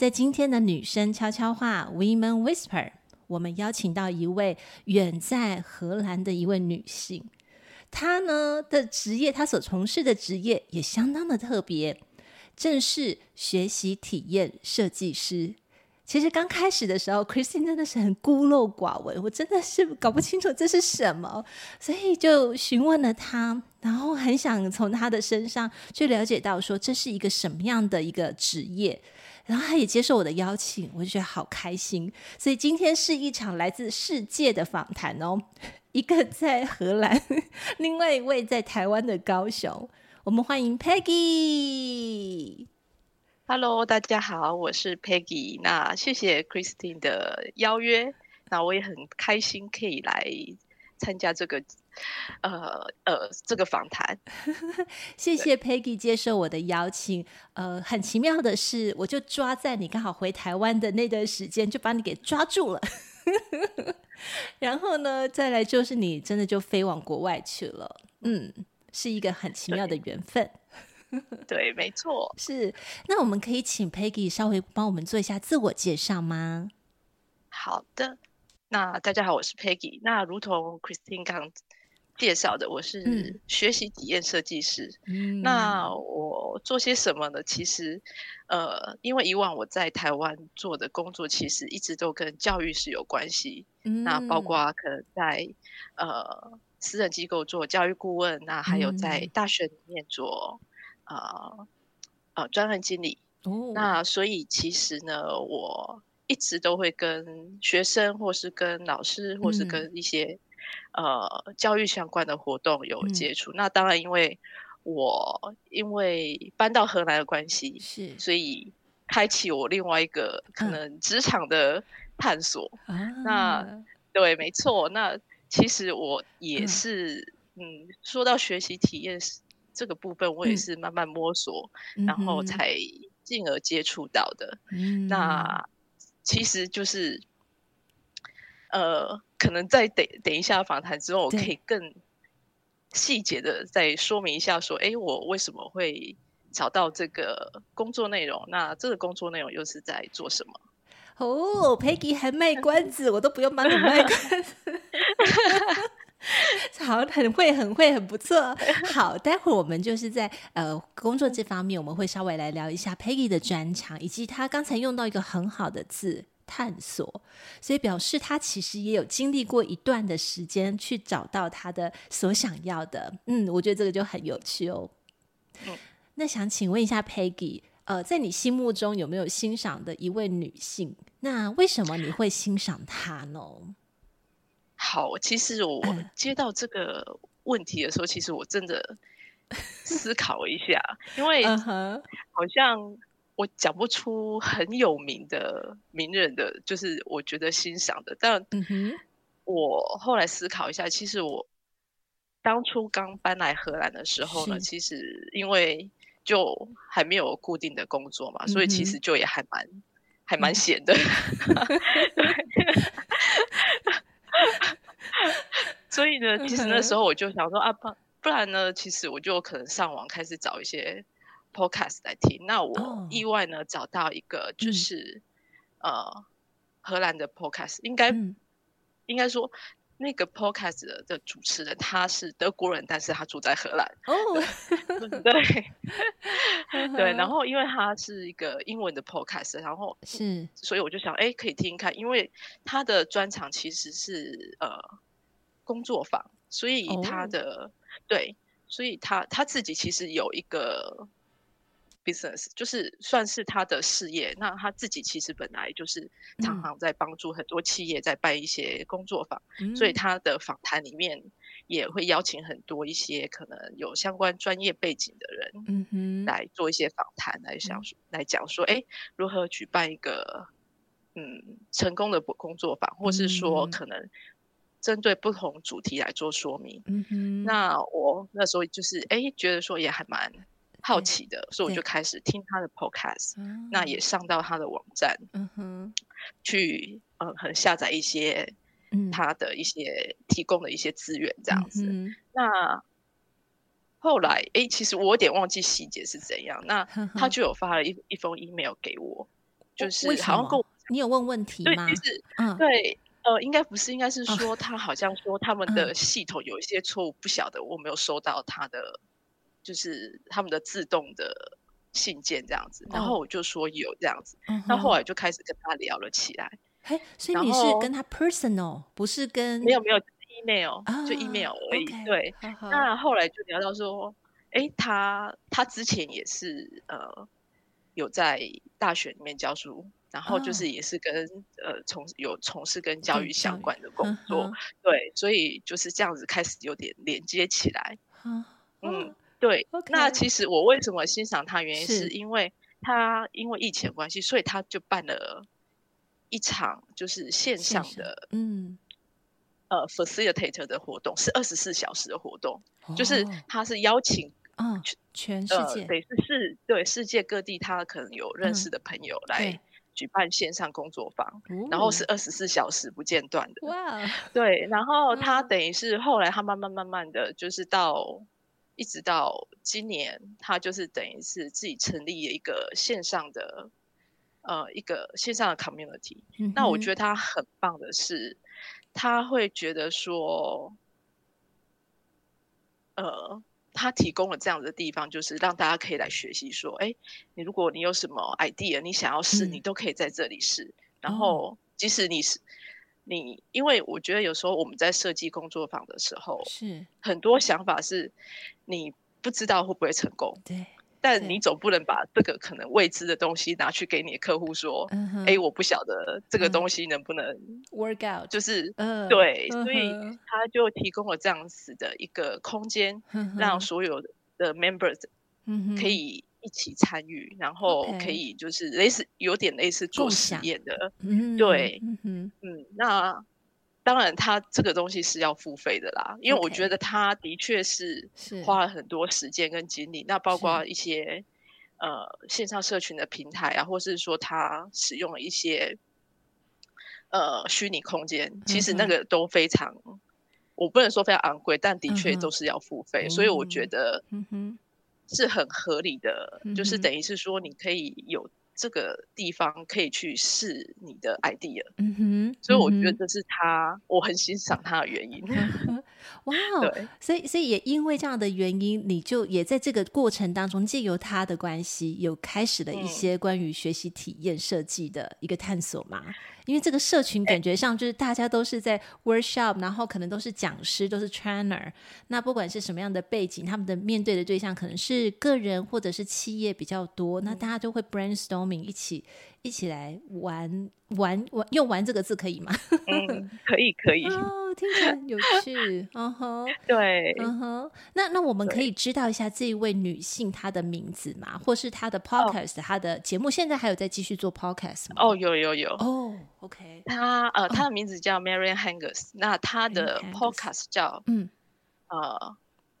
在今天的女生悄悄话 Women Whisper，我们邀请到一位远在荷兰的一位女性，她呢的职业，她所从事的职业也相当的特别，正是学习体验设计师。其实刚开始的时候，Christine 真的是很孤陋寡闻，我真的是搞不清楚这是什么，所以就询问了她，然后很想从她的身上去了解到说这是一个什么样的一个职业，然后他也接受我的邀请，我就觉得好开心。所以今天是一场来自世界的访谈哦，一个在荷兰，另外一位在台湾的高雄，我们欢迎 Peggy。Hello，大家好，我是 Peggy。那谢谢 Christine 的邀约，那我也很开心可以来参加这个呃呃这个访谈。谢谢 Peggy 接受我的邀请。呃，很奇妙的是，我就抓在你刚好回台湾的那段时间，就把你给抓住了。然后呢，再来就是你真的就飞往国外去了。嗯，是一个很奇妙的缘分。对，没错，是。那我们可以请 Peggy 稍微帮我们做一下自我介绍吗？好的，那大家好，我是 Peggy。那如同 Christine 刚介绍的，我是学习体验设计师。嗯，那我做些什么呢？其实，呃，因为以往我在台湾做的工作，其实一直都跟教育是有关系。嗯，那包括可能在呃私人机构做教育顾问，那还有在大学里面做。呃呃，专案经理。哦，那所以其实呢，我一直都会跟学生，或是跟老师，或是跟一些、嗯、呃教育相关的活动有接触。嗯、那当然，因为我因为搬到荷兰的关系，是。所以开启我另外一个可能职场的探索。啊、那对，没错。那其实我也是，嗯，嗯，说到学习体验这个部分我也是慢慢摸索，嗯、然后才进而接触到的。嗯、那其实就是，呃，可能在等等一下访谈之后，我可以更细节的再说明一下，说，哎，我为什么会找到这个工作内容？那这个工作内容又是在做什么？哦，Peggy 还卖关子，我都不用帮你卖关子。好，很会，很会，很不错。好，待会儿我们就是在呃工作这方面，我们会稍微来聊一下 Peggy 的专长，以及他刚才用到一个很好的字“探索”，所以表示他其实也有经历过一段的时间去找到他的所想要的。嗯，我觉得这个就很有趣哦。嗯，那想请问一下 Peggy，呃，在你心目中有没有欣赏的一位女性？那为什么你会欣赏她呢？好，其实我接到这个问题的时候，嗯、其实我真的思考了一下，因为好像我讲不出很有名的名人的，就是我觉得欣赏的。但我后来思考一下，其实我当初刚搬来荷兰的时候呢，其实因为就还没有固定的工作嘛，嗯、所以其实就也还蛮还蛮闲的。所以呢，其实那时候我就想说啊，不不然呢，其实我就可能上网开始找一些 podcast 来听。那我意外呢找到一个，就是、嗯、呃荷兰的 podcast，应该、嗯、应该说那个 podcast 的，的主持人他是德国人，但是他住在荷兰。哦，对对，对。然后因为他是一个英文的 podcast，然后是，所以我就想，哎，可以听听看，因为他的专长其实是呃。工作坊，所以他的、oh. 对，所以他他自己其实有一个 business，就是算是他的事业。那他自己其实本来就是常常在帮助很多企业在办一些工作坊，嗯、所以他的访谈里面也会邀请很多一些可能有相关专业背景的人，嗯哼，来做一些访谈，来想说，来讲说，哎，如何举办一个嗯成功的工作坊，或是说可能针对不同主题来做说明。嗯哼，那我那时候就是哎觉得说也还蛮好奇的，所以我就开始听他的 podcast，那也上到他的网站，嗯哼，去呃很下载一些。他的一些提供的一些资源这样子，嗯、哼那后来哎，其实我有点忘记细节是怎样。那他就有发了一一封 email 给我，就是好像跟我你有问问题吗？对，就是嗯，对，呃，应该不是，应该是说他好像说他们的系统有一些错误，不晓得我没有收到他的，就是他们的自动的信件这样子。然后我就说有这样子，那后来就开始跟他聊了起来。哎，所以你是跟他 personal，不是跟没有没有 email，就 email 而已。对，那后来就聊到说，哎，他他之前也是呃有在大学里面教书，然后就是也是跟呃从有从事跟教育相关的工作，对，所以就是这样子开始有点连接起来。嗯，对。那其实我为什么欣赏他，原因是因为他因为疫情关系，所以他就办了。一场就是线上的，嗯，呃，facilitator 的活动是二十四小时的活动，哦、就是他是邀请，嗯，全世界，对、呃，是世对世界各地他可能有认识的朋友来举办线上工作坊，嗯、然后是二十四小时不间断的，哇，对，然后他等于是后来他慢慢慢慢的就是到一直到今年，他就是等于是自己成立了一个线上的。呃，一个线上的 community，嗯，那我觉得他很棒的是，他会觉得说，呃，他提供了这样的地方，就是让大家可以来学习。说，哎，你如果你有什么 idea，你想要试，嗯、你都可以在这里试。然后，即使你是你，因为我觉得有时候我们在设计工作坊的时候，是很多想法是你不知道会不会成功。对。但你总不能把这个可能未知的东西拿去给你的客户说，哎、uh 我不晓得这个东西能不能 work out，就是、uh. 对，所以他就提供了这样子的一个空间，uh. 让所有的 members 可以一起参与，uh. 然后可以就是类似有点类似做实验的，uh. 对，uh huh. 嗯，那。当然，他这个东西是要付费的啦，因为我觉得他的确是花了很多时间跟精力。那包括一些呃线上社群的平台啊，或是说他使用了一些呃虚拟空间，其实那个都非常，我不能说非常昂贵，但的确都是要付费。所以我觉得是很合理的，就是等于是说你可以有。这个地方可以去试你的 idea，嗯哼，所以我觉得这是他，嗯、我很欣赏他的原因。哇所以所以也因为这样的原因，你就也在这个过程当中，借由他的关系，有开始了一些关于学习体验设计的一个探索嘛？嗯因为这个社群感觉上就是大家都是在 workshop，然后可能都是讲师，都是 trainer。那不管是什么样的背景，他们的面对的对象可能是个人或者是企业比较多，那大家就会 brainstorming 一起。一起来玩玩玩，用“玩”这个字可以吗？嗯，可以可以。哦，听起来很有趣。嗯哼，对，嗯哼。那那我们可以知道一下这一位女性她的名字吗？或是她的 podcast，她的节目现在还有在继续做 podcast 吗？哦，有有有。哦，OK。她呃，她的名字叫 Marian Hangers，那她的 podcast 叫嗯呃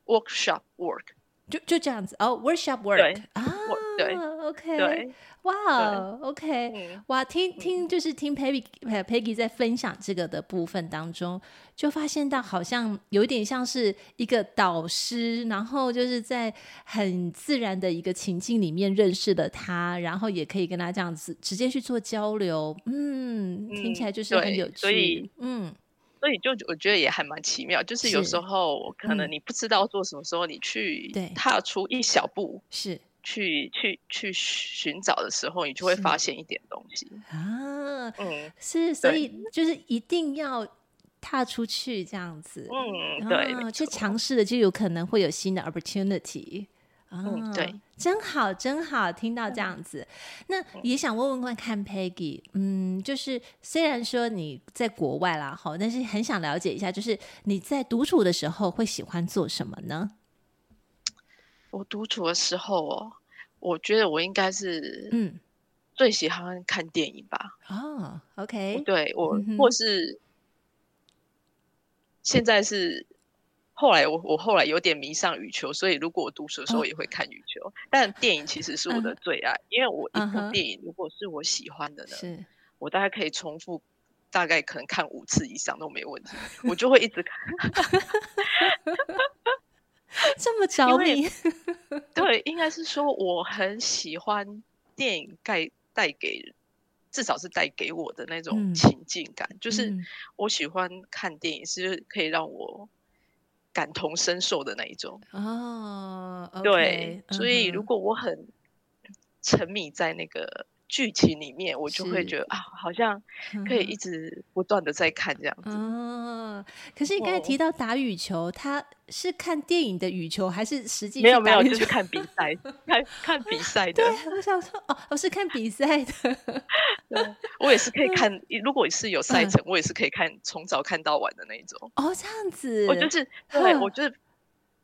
Workshop Work，就就这样子。哦，Workshop Work 啊，对，OK，对。哇、wow，OK，哇，听听就是听 Peggy Peggy 在分享这个的部分当中，就发现到好像有点像是一个导师，然后就是在很自然的一个情境里面认识了他，然后也可以跟他这样子直接去做交流。嗯，听起来就是很有趣。所以，嗯，所以就我觉得也还蛮奇妙，就是有时候可能你不知道做什么时候，你去踏出一小步是。去去去寻找的时候，你就会发现一点东西。啊，嗯，是，所以就是一定要踏出去这样子，嗯，对，去尝试的就有可能会有新的 opportunity。嗯，对，真好，真好，听到这样子，那也想问问看 Peggy，嗯，就是虽然说你在国外啦，好，但是很想了解一下，就是你在独处的时候会喜欢做什么呢？我独处的时候哦，我觉得我应该是嗯，最喜欢看电影吧。哦，OK，对我，嗯、或是现在是。后来我我后来有点迷上羽球，所以如果我读书的时候也会看羽球。Oh. 但电影其实是我的最爱，uh. 因为我一部电影如果是我喜欢的呢，uh. 我大概可以重复，大概可能看五次以上都没问题，我就会一直看。这么着迷？对，应该是说我很喜欢电影带带给，至少是带给我的那种情境感，嗯、就是我喜欢看电影是可以让我。感同身受的那一种哦，oh, okay, 对，uh. 所以如果我很沉迷在那个剧情里面，我就会觉得啊，好像可以一直不断的在看这样子。哦、uh -huh.，可是你刚才提到打羽球，他。是看电影的羽球，还是实际没有没有，就是看比赛，看看比赛的。对，我想说，哦，我是看比赛的。对，我也是可以看，如果是有赛程，嗯，我也是可以看，从早看到晚的那一种。哦，这样子。我就是，对，我就是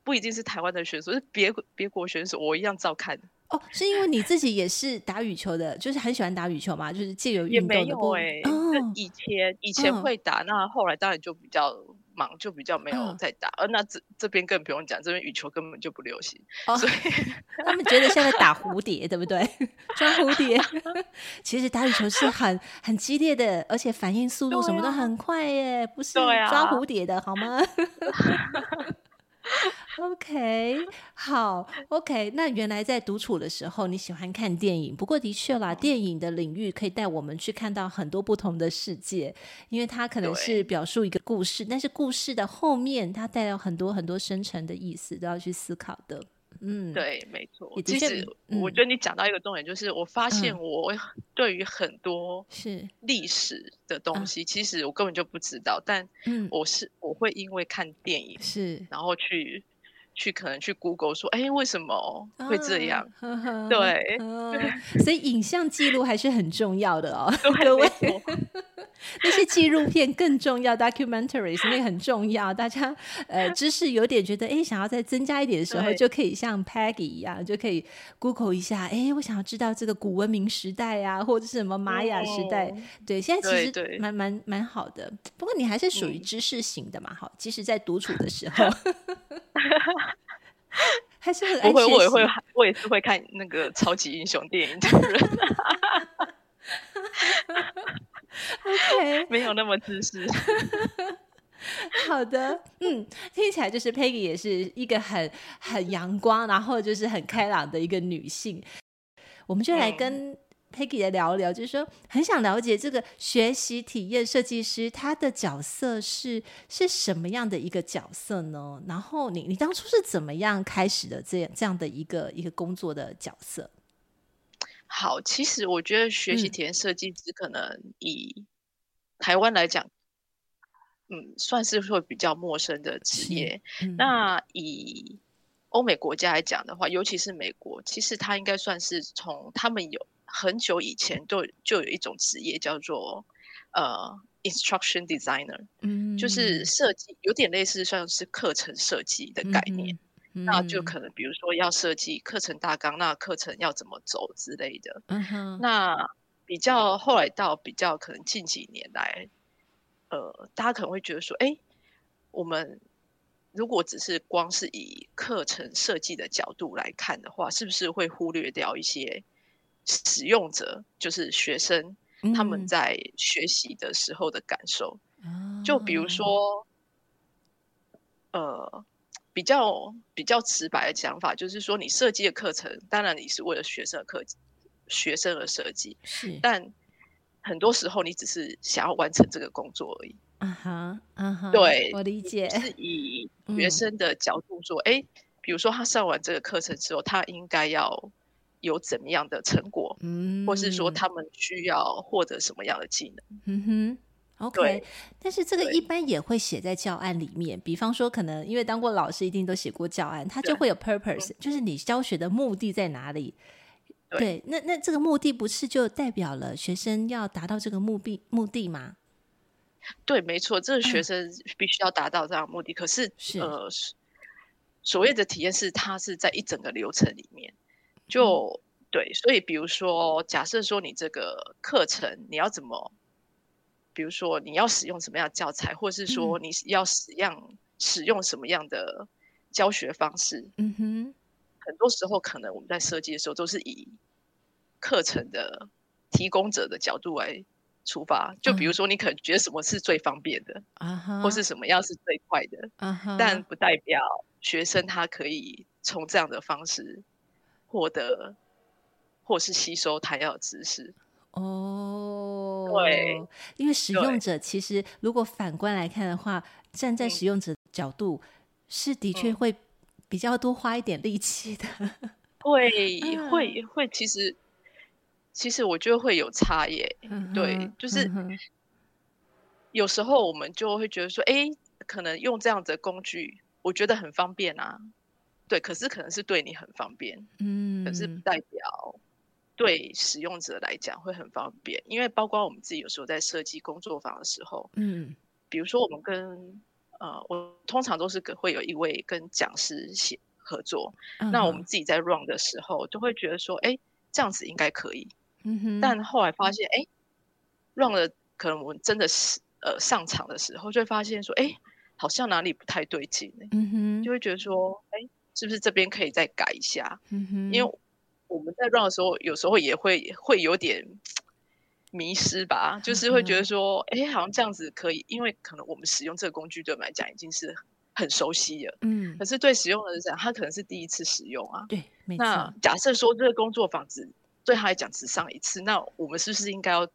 不一定是台湾的选手，是别别国选手，我一样照看。哦，是因为你自己也是打羽球的，就是很喜欢打羽球嘛，就是借由运动的。也没有哎，欸，哦，以前以前会打，嗯，那后来当然就比较。忙就比较没有再打，而、嗯、那这这边更不用讲，这边羽球根本就不流行，哦、所以 他们觉得现在打蝴蝶，对不对？抓蝴蝶，其实打羽球是很很激烈的，而且反应速度什么都很快耶，啊、不是抓蝴蝶的好吗？OK，好，OK。那原来在独处的时候，你喜欢看电影。不过的确啦，电影的领域可以带我们去看到很多不同的世界，因为它可能是表述一个故事，但是故事的后面它带有很多很多深层的意思，都要去思考的。嗯，对，没错。其实我觉得你讲到一个重点，就是我发现我对于很多是历史的东西，其实我根本就不知道。但我是我会因为看电影是，然后去去可能去 Google 说，哎，为什么会这样？对，所以影像记录还是很重要的哦，各位。那些纪录片更重要，documentaries 那个很重要。大家呃知识有点觉得哎，想要再增加一点的时候，就可以像 Peggy 一样，就可以 Google 一下。哎，我想要知道这个古文明时代啊，或者是什么玛雅时代。哦、对，现在其实蛮蛮蛮好的。不过你还是属于知识型的嘛，好，即使在独处的时候，还是很爱学习。我也会，我也是会看那个超级英雄电影的人。OK，没有那么自私。好的，嗯，听起来就是 Peggy 也是一个很很阳光，然后就是很开朗的一个女性。我们就来跟 Peggy 来聊聊，就是说很想了解这个学习体验设计师他的角色是是什么样的一个角色呢？然后你你当初是怎么样开始的这样这样的一个一个工作的角色？好，其实我觉得学习体验设计师可能以台湾来讲，嗯，算是会比较陌生的职业。嗯、那以欧美国家来讲的话，尤其是美国，其实它应该算是从他们有很久以前就就有一种职业叫做呃 instruction designer，嗯，就是设计有点类似算是课程设计的概念。嗯那就可能，比如说要设计课程大纲，那课程要怎么走之类的。嗯哼。那比较后来到比较可能近几年来，呃，大家可能会觉得说，哎，我们如果只是光是以课程设计的角度来看的话，是不是会忽略掉一些使用者，就是学生他们在学习的时候的感受？嗯。就比如说，呃。比较比较直白的讲法，就是说，你设计的课程，当然你是为了学生的课学生而设计，是，但很多时候你只是想要完成这个工作而已。嗯哼，嗯哼，对，我理解。是以学生的角度说，哎、嗯，比如说他上完这个课程之后，他应该要有怎么样的成果，嗯，或是说他们需要获得什么样的技能？嗯哼 OK，但是这个一般也会写在教案里面。比方说，可能因为当过老师，一定都写过教案，它就会有 purpose，就是你教学的目的在哪里？对，对那那这个目的不是就代表了学生要达到这个目的目的吗？对，没错，这个学生必须要达到这样的目的。嗯、可是，是呃，所谓的体验是它是在一整个流程里面，就、嗯、对。所以，比如说，假设说你这个课程你要怎么？比如说，你要使用什么样的教材，或是说你要使用、嗯、使用什么样的教学方式？嗯哼，很多时候可能我们在设计的时候都是以课程的提供者的角度来出发。就比如说，你可能觉得什么是最方便的，嗯、或是什么样是最快的，嗯、但不代表学生他可以从这样的方式获得或是吸收他要的知识。哦，对，因为使用者其实如果反观来看的话，站在使用者角度，嗯、是的确会比较多花一点力气的。会、嗯、会会，其实其实我觉得会有差耶。嗯、对，就是、嗯、有时候我们就会觉得说，哎，可能用这样子的工具，我觉得很方便啊。对，可是可能是对你很方便，嗯，可是不代表。对使用者来讲会很方便，因为包括我们自己有时候在设计工作坊的时候，嗯，比如说我们跟呃，我通常都是跟会有一位跟讲师写合作，嗯，那我们自己在 run 的时候都会觉得说，哎，这样子应该可以，嗯哼，但后来发现，哎，run 了可能我们真的是呃上场的时候就会发现说，哎，好像哪里不太对劲，嗯哼，就会觉得说，哎，是不是这边可以再改一下，嗯哼，因为。我们在 run 的时候，有时候也会会有点迷失吧，就是会觉得说，哎、嗯，好像这样子可以，因为可能我们使用这个工具对我们来讲已经是很熟悉了，嗯，可是对使用的人来讲，他可能是第一次使用啊，对，没错。那假设说这个工作坊只对他来讲只上一次，那我们是不是应该要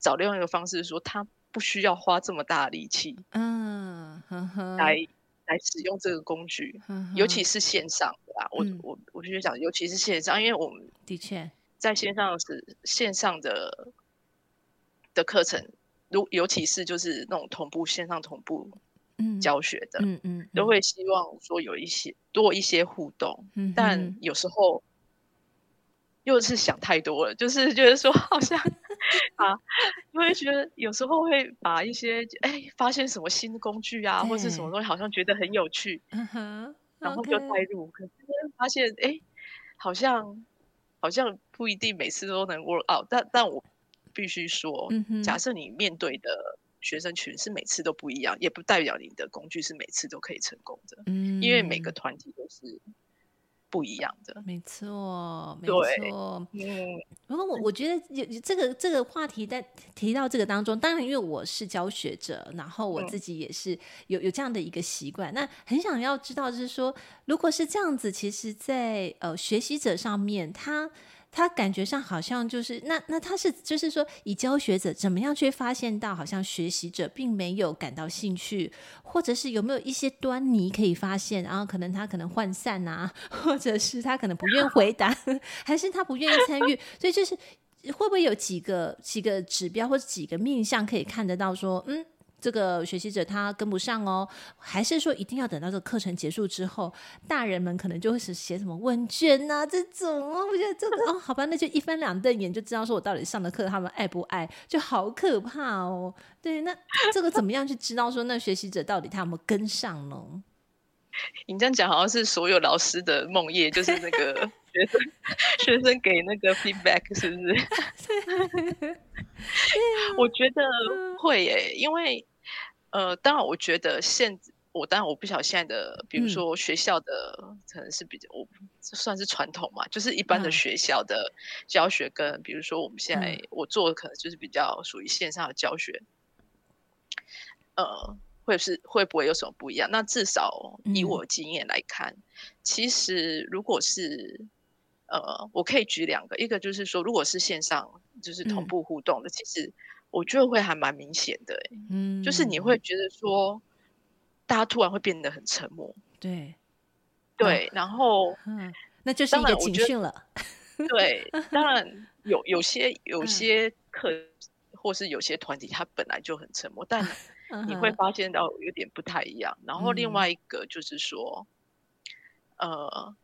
找另外一个方式，说他不需要花这么大的力气，嗯，呵呵来。来使用这个工具，尤其是线上的啊，嗯、我我我必须讲，尤其是线上，因为我们的确。在线上是线上的的课程，如尤其是就是那种同步线上同步教学的，嗯嗯，嗯，都会希望说有一些多一些互动，嗯，但有时候。又是想太多了，就是觉得说 好像啊，因为觉得有时候会把一些哎发现什么新的工具啊，或是什么东西，好像觉得很有趣，嗯哼，然后就带入，可是发现哎，好像好像不一定每次都能 work out，但但我必须说，嗯，假设你面对的学生群是每次都不一样，也不代表你的工具是每次都可以成功的，嗯，因为每个团体都是。不一样的，没错，没错。嗯，然后我我觉得有这个这个话题在提到这个当中，当然因为我是教学者，然后我自己也是有有这样的一个习惯，那很想要知道，就是说，如果是这样子，其实在，在呃学习者上面，他。他感觉上好像就是那那他是就是说以教学者怎么样去发现到好像学习者并没有感到兴趣，或者是有没有一些端倪可以发现，然后可能他可能涣散啊，或者是他可能不愿回答，还是他不愿意参与，所以就是会不会有几个几个指标或者几个面向可以看得到说嗯。这个学习者他跟不上哦，还是说一定要等到这个课程结束之后，大人们可能就会是写什么问卷呐、啊、这种哦，我觉得这个哦，好吧，那就一翻两瞪眼就知道说我到底上的课他们爱不爱，就好可怕哦。对，那这个怎么样去知道说那学习者到底他有没有跟上呢？你这样讲好像是所有老师的梦魇，就是那个 学生学生给那个 feedback 是不是？我觉得会诶，因为。呃，当然，我觉得现我当然我不晓得现在的，比如说学校的、嗯、可能是比较，我算是传统嘛，就是一般的学校的教学跟，嗯、比如说我们现在我做的可能就是比较属于线上的教学，嗯、呃，会是会不会有什么不一样？那至少以我经验来看，嗯、其实如果是呃，我可以举两个，一个就是说，如果是线上就是同步互动的，嗯、其实。我觉得会还蛮明显的，嗯，就是你会觉得说，大家突然会变得很沉默，对，对，然后，嗯，那就是一个警讯了，对，当然有有些有些课或是有些团体他本来就很沉默，但 你会发现到有点不太一样。然后另外一个就是说，呃，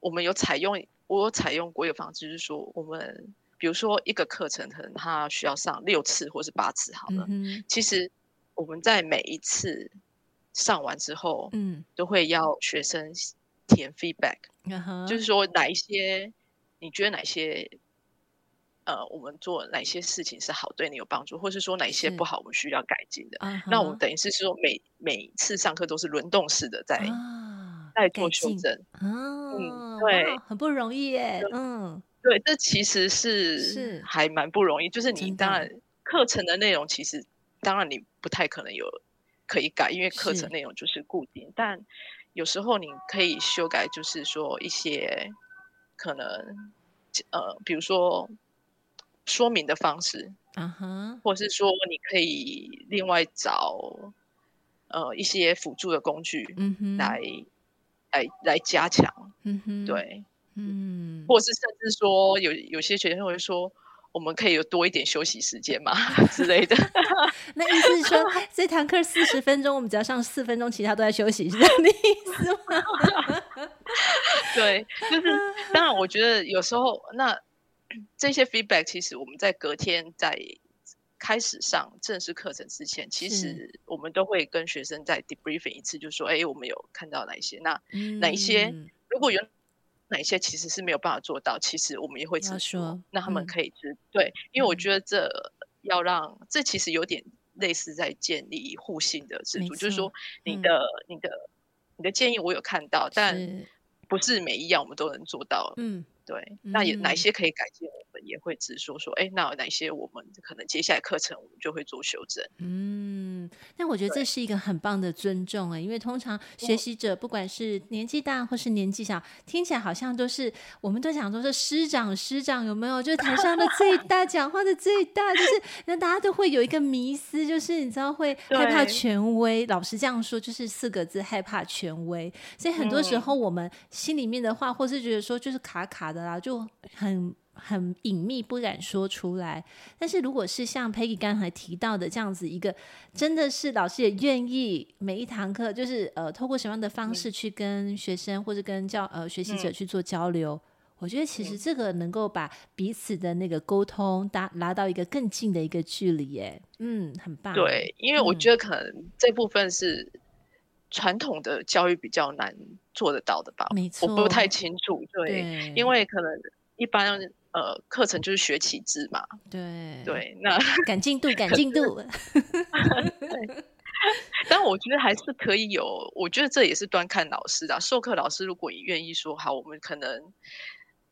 我们有采用，我有采用过一个方式，就是说我们比如说一个课程可能他需要上六次或是八次，好了，其实我们在每一次上完之后，嗯，都会要学生填 feedback，就是说哪一些你觉得哪些。呃，我们做哪些事情是好，对你有帮助，或是说哪些不好，我们需要改进的。那我们等于是说每，每每次上课都是轮动式的在，在、做修正。哦、嗯，对，很不容易耶。嗯，对，这其实是是。还蛮不容易。就是你当然课程的内容，其实当然你不太可能有可以改，因为课程内容就是固定。但有时候你可以修改，就是说一些可能呃，比如说。说明的方式，嗯哼，或是说你可以另外找呃一些辅助的工具，嗯哼，来来来加强，嗯哼，对，嗯，或是甚至说有有些学生会说，我们可以有多一点休息时间嘛 之类的。那意思是说，这堂课四十分钟，我们只要上四分钟，其他都在休息，是这样的意思吗？对，就是当然，我觉得有时候那。这些 feedback 其实我们在隔天在开始上正式课程之前，其实我们都会跟学生再 debriefing 一次，就说：哎，我们有看到哪一些？那哪一些？嗯、如果有哪一些其实是没有办法做到，其实我们也会直说，那他们可以知、嗯、对，因为我觉得这要让、嗯、这其实有点类似在建立互信的制度，就是说你的、嗯、你的你的建议我有看到，但不是每一样我们都能做到。嗯。对，那有哪些可以改进？我们也会直说说，哎、嗯，那有哪些我们可能接下来课程我们就会做修正。嗯，但我觉得这是一个很棒的尊重哎，因为通常学习者不管是年纪大或是年纪小，听起来好像都是我们都想说是师长师长有没有？就是台上的最 大，讲话的最大，就是那大家都会有一个迷思，就是你知道会 害怕权威。老师这样说，就是四个字：害怕权威。所以很多时候我们心里面的话，或是觉得说就是卡卡的。就很很隐秘，不敢说出来。但是如果是像 Peggy 刚才提到的这样子一个，真的是老师也愿意每一堂课，就是呃，透过什么样的方式去跟学生或者跟教呃学习者去做交流，嗯，我觉得其实这个能够把彼此的那个沟通达拉到一个更近的一个距离，耶。嗯，很棒。对，因为我觉得可能这部分是传统的教育比较难。做得到的吧？没错，我不太清楚。对，对，因为可能一般呃课程就是学期制嘛。对对，那赶进度，赶进度。对，但我觉得还是可以有。我觉得这也是端看老师的。授课老师如果你愿意说好，我们可能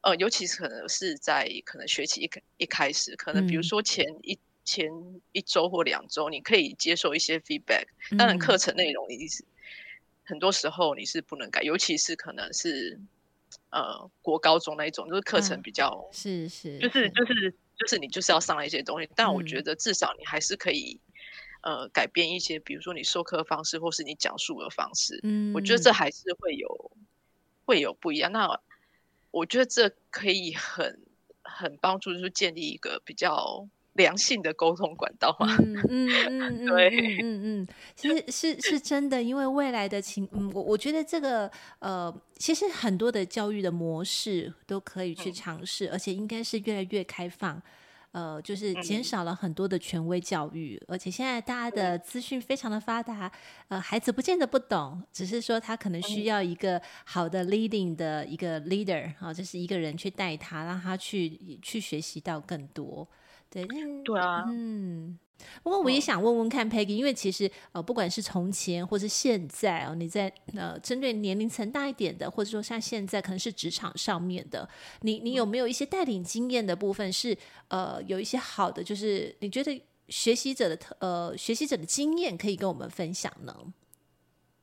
呃，尤其是可能是在可能学期一一开始，可能比如说前一、嗯、前一周或两周，你可以接受一些 feedback。当然，课程内容一定是。很多时候你是不能改，尤其是可能是呃国高中那一种，就是课程比较、嗯、是是，就是就是就是你就是要上一些东西。但我觉得至少你还是可以、嗯、呃改变一些，比如说你授课方式或是你讲述的方式。嗯，我觉得这还是会有会有不一样。那我觉得这可以很很帮助，就是建立一个比较。良性的沟通管道嘛，嗯嗯嗯，对，嗯嗯嗯，其实是是真的，因为未来的情，嗯，我我觉得这个呃，其实很多的教育的模式都可以去尝试，嗯，而且应该是越来越开放，呃，就是减少了很多的权威教育，而且现在大家的资讯非常的发达，呃，孩子不见得不懂，只是说他可能需要一个好的 leading 的一个 leader 啊，就是一个人去带他，让他去去学习到更多。对，对啊，嗯，不过我也想问问看 Peggy，因为其实呃，不管是从前或是现在哦，你在呃针对年龄层大一点的，或者说像现在可能是职场上面的，你你有没有一些带领经验的部分是呃有一些好的，就是你觉得学习者的特呃学习者的经验可以跟我们分享呢？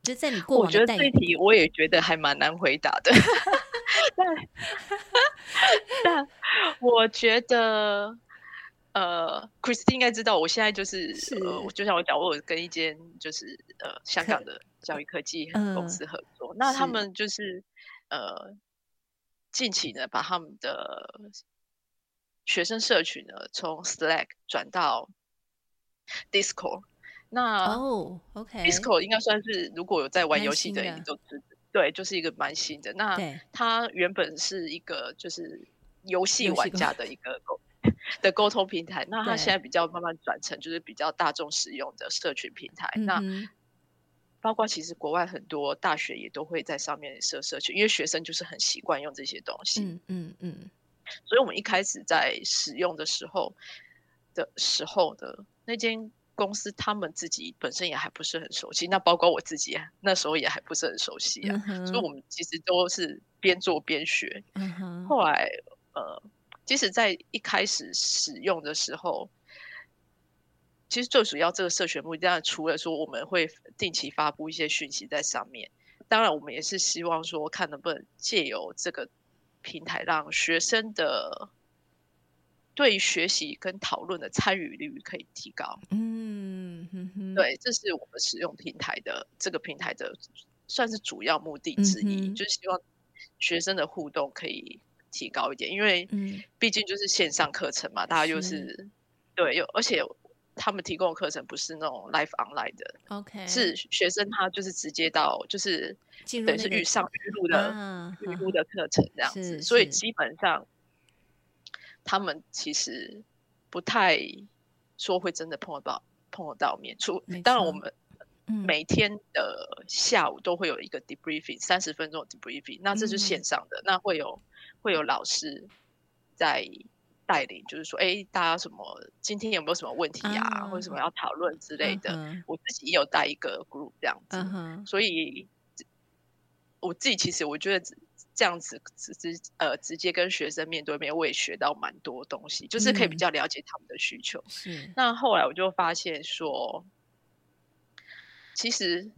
就在你过往的带领，我觉得这题我也觉得还蛮难回答的，但 但我觉得。呃，Christine 应该知道，我现在就是，是。呃，就像我讲，我有跟一间就是呃香港的教育科技公司合作，呃、那他们就是呃近期呢，把他们的学生社群呢，从 Slack 转到 Discord。那哦、oh,，OK，Discord、应该算是如果有在玩游戏的人都知，对，就是一个蛮新的。那它原本是一个就是游戏玩家的一个沟 的沟通平台，那它现在比较慢慢转成就是比较大众使用的社群平台。那包括其实国外很多大学也都会在上面设社群，因为学生就是很习惯用这些东西。嗯嗯嗯。所以我们一开始在使用的时候的时候的那间公司，他们自己本身也还不是很熟悉。那包括我自己那时候也还不是很熟悉啊。嗯、所以我们其实都是边做边学。嗯、后来呃，即使在一开始使用的时候。其实最主要这个社群目的，当然除了说我们会定期发布一些讯息在上面，当然我们也是希望说，看能不能借由这个平台，让学生的对学习跟讨论的参与率可以提高。嗯，对，这是我们使用平台的这个平台的算是主要目的之一，嗯、就是希望学生的互动可以提高一点，因为毕竟就是线上课程嘛，大家又、就是，是对，又而且。他们提供的课程不是那种 live online 的，OK，是学生他就是直接到就是等于是预上预录的预录的课程这样子，所以基本上他们其实不太说会真的碰得到碰得到面，出当然我们每天的下午都会有一个 debriefing 三十分钟 debriefing，那这是线上的，那会有会有老师在。带领就是说，哎，大家什么今天有没有什么问题啊，uh. 或者什么要讨论之类的？Uh. 我自己也有带一个 group 这样子，uh. 所以我自己其实我觉得这样子直直呃直接跟学生面对面，我也学到蛮多东西，就是可以比较了解他们的需求。是、uh 那后来我就发现说，其实。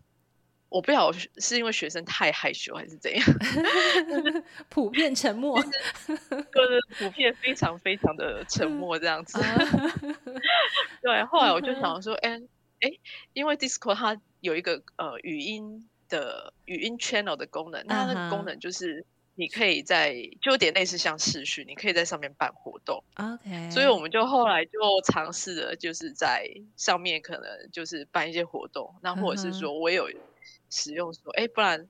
我不晓得是因为学生太害羞还是怎样，普遍沉默，就是普遍非常非常的沉默这样子。对，后来我就想说，哎、欸、哎、欸，因为 Discord 它有一个呃语音的语音 channel 的功能，那它那个功能就是你可以在就有点类似像视讯，你可以在上面办活动。OK，所以我们就后来就尝试了，就是在上面可能就是办一些活动，那或者是说我有。使用说，哎，不然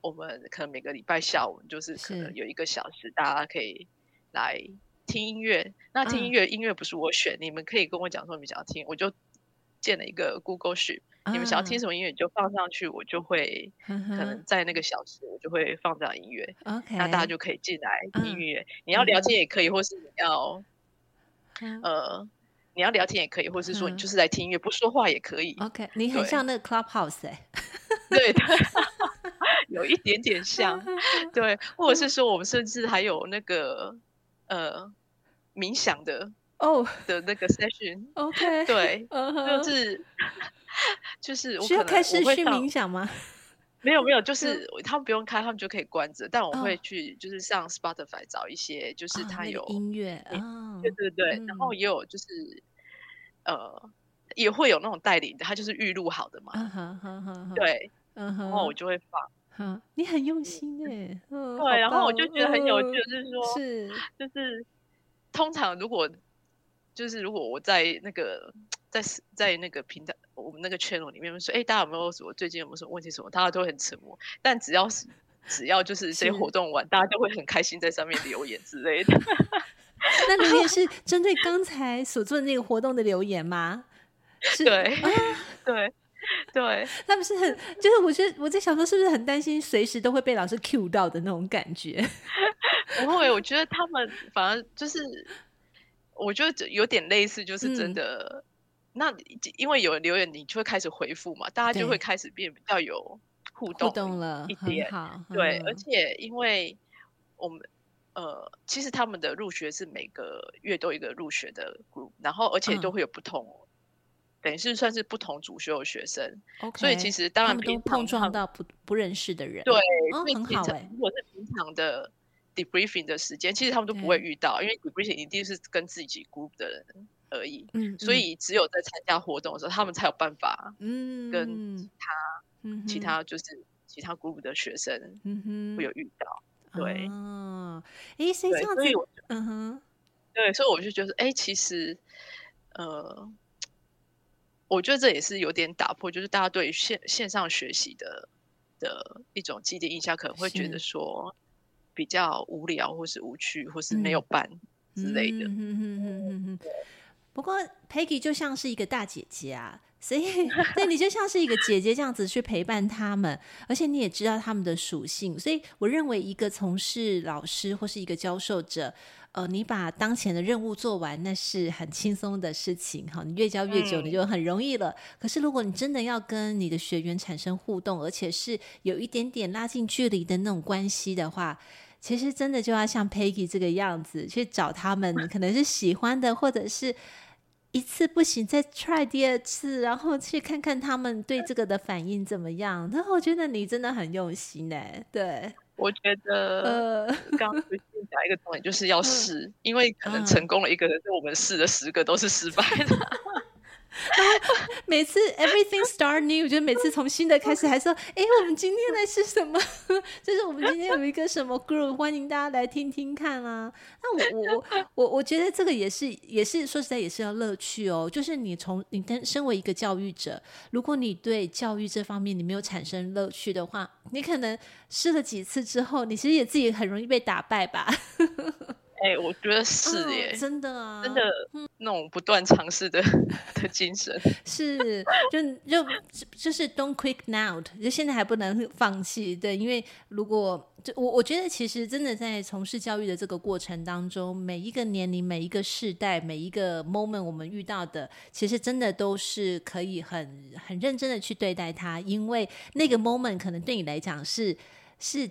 我们可能每个礼拜下午就是可能有一个小时，大家可以来听音乐。那听音乐，嗯，音乐不是我选，你们可以跟我讲说你们想要听，我就建了一个 Google Sheet，嗯，你们想要听什么音乐，你就放上去，我就会 可能在那个小时，我就会放这样音乐。OK，那大家就可以进来听音乐，嗯。你要聊天也可以，或是你要，嗯，呃。你要聊天也可以，或者是说你就是来听音乐，嗯，不说话也可以。OK，你很像那个 Clubhouse 哎，欸，对，对 有一点点像，对，或者是说我们甚至还有那个呃冥想的哦，oh. 的那个 session，OK，okay. 对，uh -huh. 就是就是我可能需要开视讯冥想吗？没有没有，就是他们不用开，他们就可以关着。但我会去，就是上 Spotify 找一些，就是他有、哦、音乐、哦，对对对、嗯，然后也有就是，呃，也会有那种带领的，他就是预录好的嘛，嗯、然后我就会放。嗯、你很用心哎、嗯，对，然后我就觉得很有趣，就是说，是就是通常如果就是如果我在那个。在在那个平台，我们那个 channel 里面说，哎、欸，大家有没有什么最近有没有什么问题？什么？大家都很沉默。但只要是只要就是这些活动完，大家就会很开心在上面留言之类的。那留言是针对刚才所做的那个活动的留言吗？是对、啊、对 对，那不是很就是，我觉得我在想说，是不是很担心随时都会被老师 cue 到的那种感觉？不会，我觉得他们反而就是，我觉得有点类似，就是真的。嗯那因为有留言，你就会开始回复嘛，大家就会开始变比较有互动，互动了一点。好，对，而且因为我们呃，其实他们的入学是每个月都一个入学的 group，然后而且都会有不同，嗯、等于是算是不同主修的学生。Okay, 所以其实当然平常碰撞到不不认识的人，对，哦、很好哎。如果是平常的 debriefing 的时间，其实他们都不会遇到，因为 debriefing 一定是跟自己 group 的人。而已，嗯，所以只有在参加活动的时候，嗯，他们才有办法，嗯，跟其他，嗯，其他就是其他 group 的学生，嗯哼，会有遇到，对，哦，诶，所以这样子，嗯哼，对，所以我就觉得，哎，其实，呃，我觉得这也是有点打破，就是大家对于线线上学习的的一种既定印象，可能会觉得说比较无聊，或是无趣，或是没有伴之类的。嗯嗯嗯嗯。不过 Peggy 就像是一个大姐姐啊。所以，对你就像是一个姐姐这样子去陪伴他们，而且你也知道他们的属性。所以，我认为一个从事老师或是一个教授者，呃，你把当前的任务做完，那是很轻松的事情。哈，你越教越久，你就很容易了。嗯。可是，如果你真的要跟你的学员产生互动，而且是有一点点拉近距离的那种关系的话，其实真的就要像 Peggy 这个样子去找他们，可能是喜欢的，或者是。一次不行，再 try 第二次，然后去看看他们对这个的反应怎么样。然后我觉得你真的很用心呢。对，我觉得呃，刚刚讲一个重点就是要试，呃，因为可能成功了一个人，是我们试了十个都是失败的。每次 everything start new，就每次从新的开始，还说，哎，我们今天来是什么？就是我们今天有一个什么 group，欢迎大家来听听看啊。那我我我我觉得这个也是也是说实在也是要乐趣哦。就是你从你跟身为一个教育者，如果你对教育这方面你没有产生乐趣的话，你可能试了几次之后，你其实也自己很容易被打败吧。哎、欸，我觉得是耶，哦、真的啊，真的，那种不断尝试的的精神，是，就就就是 don't quit now，就现在还不能放弃，对，因为如果就我我觉得其实真的在从事教育的这个过程当中，每一个年龄、每一个世代、每一个 moment，我们遇到的，其实真的都是可以很很认真的去对待它，因为那个 moment 可能对你来讲是是。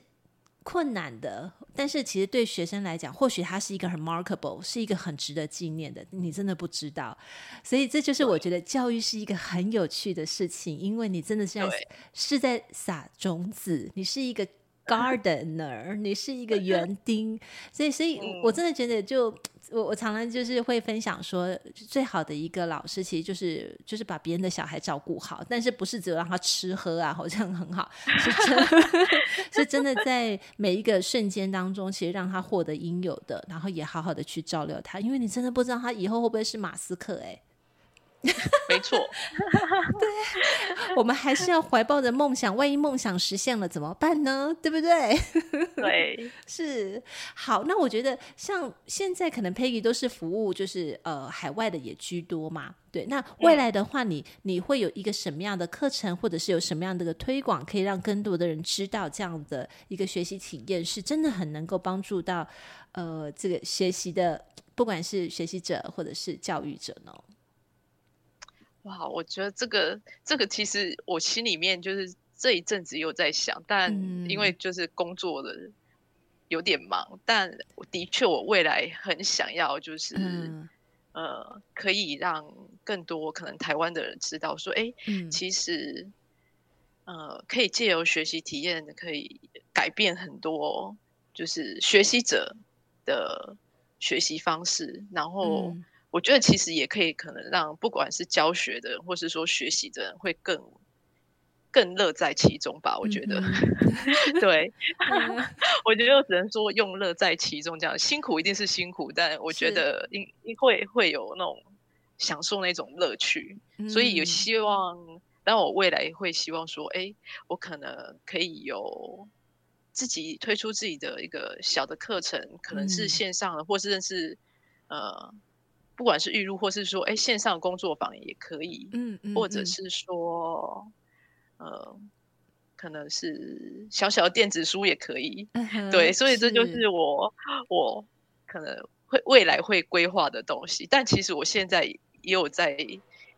困难的，但是其实对学生来讲，或许它是一个很 remarkable，是一个很值得纪念的。你真的不知道，所以这就是我觉得教育是一个很有趣的事情，因为你真的是在是在撒种子，你是一个 gardener，你是一个园丁，所以，所以我真的觉得就。我我常常就是会分享说，最好的一个老师其实就是就是把别人的小孩照顾好，但是不是只有让他吃喝啊，好像很好，是真 是真的在每一个瞬间当中，其实让他获得应有的，然后也好好的去照料他，因为你真的不知道他以后会不会是马斯克哎、欸。没错，对，我们还是要怀抱着梦想，万一梦想实现了怎么办呢？对不对？对，是。好，那我觉得像现在可能 Peggy 都是服务，就是呃海外的也居多嘛。对，那未来的话你，你你会有一个什么样的课程，或者是有什么样的一个推广，可以让更多的人知道这样的一个学习体验，是真的很能够帮助到呃这个学习的，不管是学习者或者是教育者呢？哇，我觉得这个这个其实我心里面就是这一阵子有在想，但因为就是工作的有点忙，嗯、但的确我未来很想要就是、嗯、呃可以让更多可能台湾的人知道说，哎、嗯，其实呃可以借由学习体验可以改变很多就是学习者的学习方式，然后。嗯我觉得其实也可以，可能让不管是教学的人，或是说学习的人，会更更乐在其中吧。我觉得，嗯、对 我觉得只能说用乐在其中这样，辛苦一定是辛苦，但我觉得应会会有那种享受那种乐趣。所以有希望，但我未来会希望说，哎，我可能可以有自己推出自己的一个小的课程，可能是线上的，或是认识呃。不管是预录，或是说，哎，线上工作坊也可以，嗯，嗯，或者是说，呃，可能是小小的电子书也可以，嗯、对，所以这就是。我是我可能会未来会规划的东西。但其实我现在也有在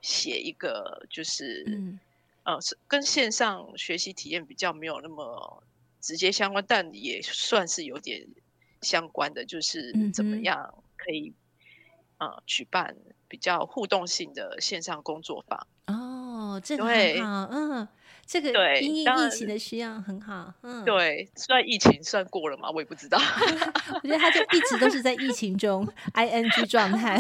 写一个，就是，嗯、跟线上学习体验比较没有那么直接相关，但也算是有点相关的，就是怎么样可以。呃，举办比较互动性的线上工作坊。哦，这个很好，嗯，这个对因应疫情的需要很好，嗯，对，虽然疫情算过了嘛，我也不知道，我觉得他就一直都是在疫情中 ing 状态，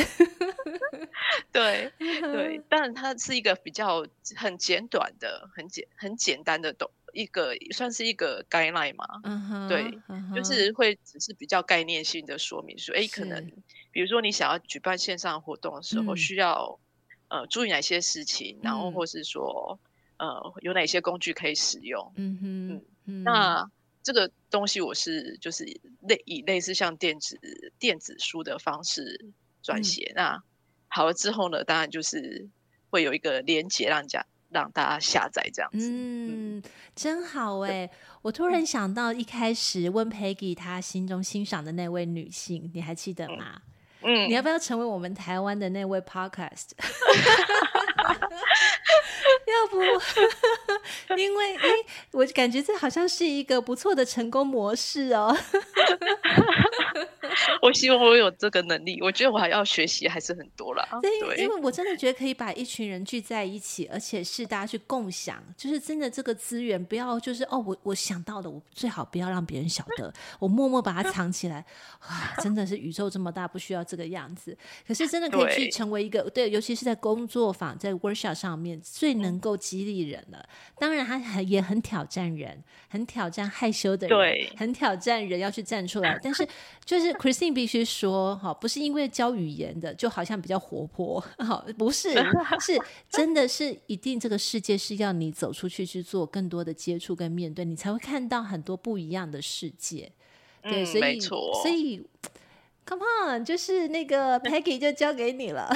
对 对，但它是一个比较很简短的、很简很简单的懂一个算是一个 guideline 嘛，嗯哼，对，就是会只是比较概念性的说明说，哎，可能。比如说你想要举办线上活动的时候，需要、嗯、呃注意哪些事情，然后或是说、嗯、呃有哪些工具可以使用。嗯哼，嗯，那这个东西我是就是类以类似像电子电子书的方式撰写。嗯、那好了之后呢，当然就是会有一个连接让人家。让大家下载这样子，嗯，嗯真好哎！我突然想到一开始问 Peggy 她心中欣赏的那位女性，你还记得吗？嗯，你要不要成为我们台湾的那位 Podcast？要不，因为诶，我感觉这好像是一个不错的成功模式哦。我希望我有这个能力，我觉得我还要学习还是很多啦。对，因为我真的觉得可以把一群人聚在一起，而且是大家去共享，就是真的这个资源不要就是哦，我我想到了，我最好不要让别人晓得，我默默把它藏起来。哇，真的是宇宙这么大，不需要这个样子。可是真的可以去成为一个对，对，尤其是在工作坊、在 workshop 上面最能够激励人了。当然，他很也很挑战人，很挑战害羞的人，对，很挑战人要去站出来。但是就是 Christine 必须说哈，不是因为教语言的就好像比较活泼，好，不是，是真的是一定这个世界是要你走出去去做更多的接触跟面对，你才会看到很多不一样的世界。对，所以、所以。Come on，就是那个 Peggy 就交给你了，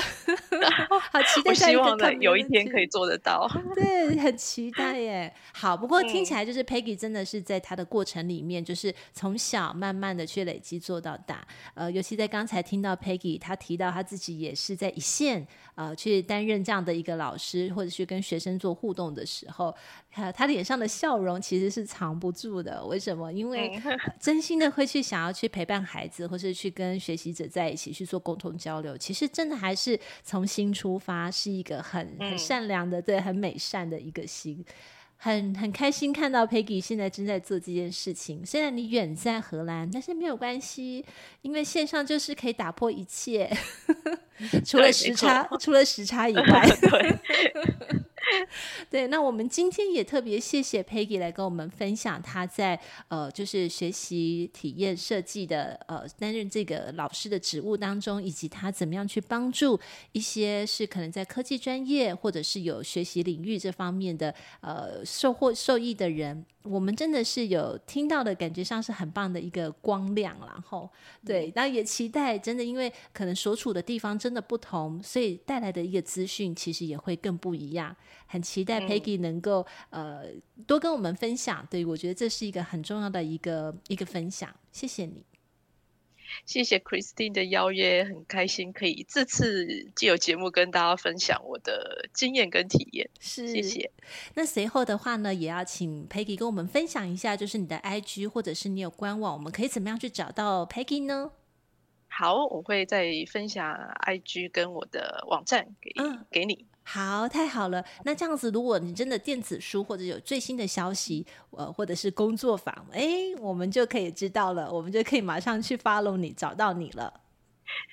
好期待希望有一天可以做得到。对，很期待耶。好，不过听起来就是 Peggy 真的是在他的过程里面，就是从小慢慢的去累积做到大。呃，尤其在刚才听到 Peggy 他提到他自己也是在一线呃去担任这样的一个老师，或者去跟学生做互动的时候，呃他脸上的笑容其实是藏不住的。为什么？因为 真心的会去想要去陪伴孩子，或是去跟学习者在一起去做沟通交流，其实真的还是从心出发，是一个很很善良的，对，很美善的一个心，很很开心看到 Peggy 现在正在做这件事情。虽然你远在荷兰，但是没有关系，因为线上就是可以打破一切，除了时差，除了时差以外。对，那我们今天也特别谢谢 Peggy 来跟我们分享他在呃，就是学习体验设计的呃，担任这个老师的职务当中，以及他怎么样去帮助一些是可能在科技专业或者是有学习领域这方面的呃受获受益的人。我们真的是有听到的感觉上是很棒的一个光亮，然后对，然后也期待真的，因为可能所处的地方真的不同，所以带来的一个资讯其实也会更不一样。很期待 Peggy 能够、嗯、呃多跟我们分享，对，我觉得这是一个很重要的一个一个分享，谢谢你。谢谢 Christine 的邀约，很开心可以这次借由节目跟大家分享我的经验跟体验。是，谢谢。那随后的话呢，也要请 Peggy 跟我们分享一下，就是你的 IG 或者是你有官网，我们可以怎么样去找到 Peggy 呢？好，我会再分享 IG 跟我的网站给、嗯、给你。好，太好了。那这样子，如果你真的电子书或者有最新的消息，呃，或者是工作坊，哎，我们就可以知道了，我们就可以马上去 follow 你，找到你了。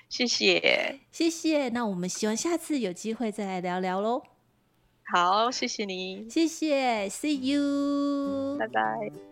谢谢，谢谢。那我们希望下次有机会再来聊聊喽。好，谢谢你，谢谢，See you，拜拜。